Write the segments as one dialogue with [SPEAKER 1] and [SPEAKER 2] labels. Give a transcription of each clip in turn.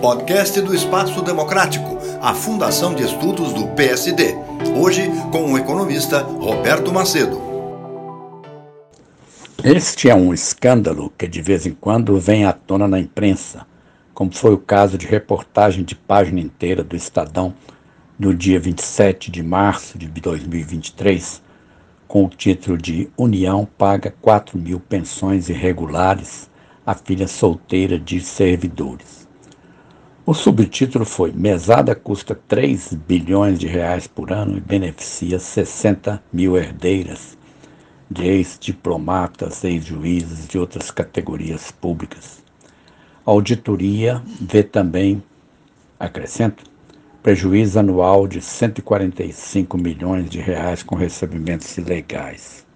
[SPEAKER 1] Podcast do Espaço Democrático, a Fundação de Estudos do PSD. Hoje com o economista Roberto Macedo.
[SPEAKER 2] Este é um escândalo que de vez em quando vem à tona na imprensa, como foi o caso de reportagem de página inteira do Estadão no dia 27 de março de 2023, com o título de União paga 4 mil pensões irregulares à filha solteira de servidores. O subtítulo foi Mesada custa 3 bilhões de reais por ano e beneficia 60 mil herdeiras de ex-diplomatas, ex-juízes de outras categorias públicas. A auditoria vê também, acrescento, prejuízo anual de 145 milhões de reais com recebimentos ilegais.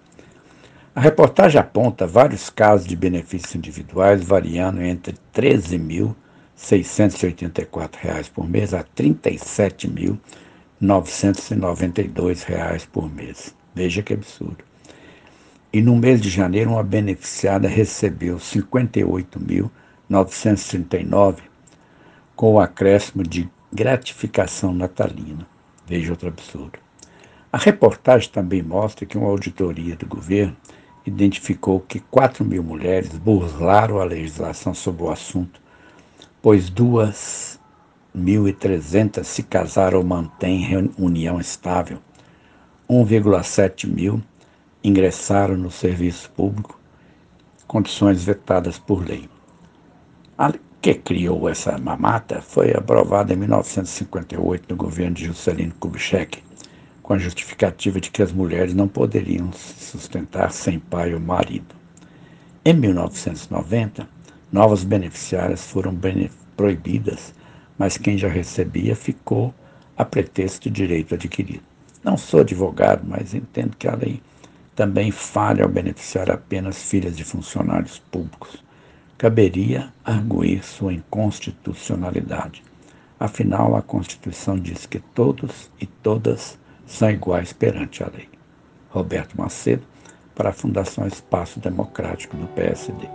[SPEAKER 2] A reportagem aponta vários casos de benefícios individuais variando entre R$ 13.684 por mês a R$ 37.992 por mês. Veja que absurdo. E no mês de janeiro, uma beneficiada recebeu R$ 58.939 com o acréscimo de gratificação natalina. Veja outro absurdo. A reportagem também mostra que uma auditoria do governo identificou que 4 mil mulheres burlaram a legislação sobre o assunto, pois 2.300 se casaram ou mantêm união estável, 1,7 mil ingressaram no serviço público, condições vetadas por lei. Que criou essa mamata foi aprovada em 1958 no governo de Juscelino Kubitschek, com a justificativa de que as mulheres não poderiam se sustentar sem pai ou marido. Em 1990, novas beneficiárias foram proibidas, mas quem já recebia ficou a pretexto de direito adquirido. Não sou advogado, mas entendo que a lei também falha ao beneficiar apenas filhas de funcionários públicos caberia arguir sua inconstitucionalidade. Afinal, a Constituição diz que todos e todas são iguais perante a lei. Roberto Macedo, para a Fundação Espaço Democrático do PSD.